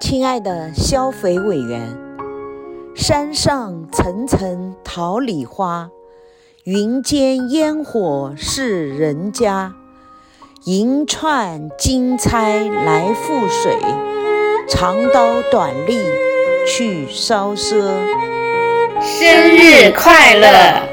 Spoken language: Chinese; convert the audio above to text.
亲爱的消费委员，山上层层桃李花，云间烟火是人家。银串金钗来覆水，长刀短笠去烧赊。生日快乐！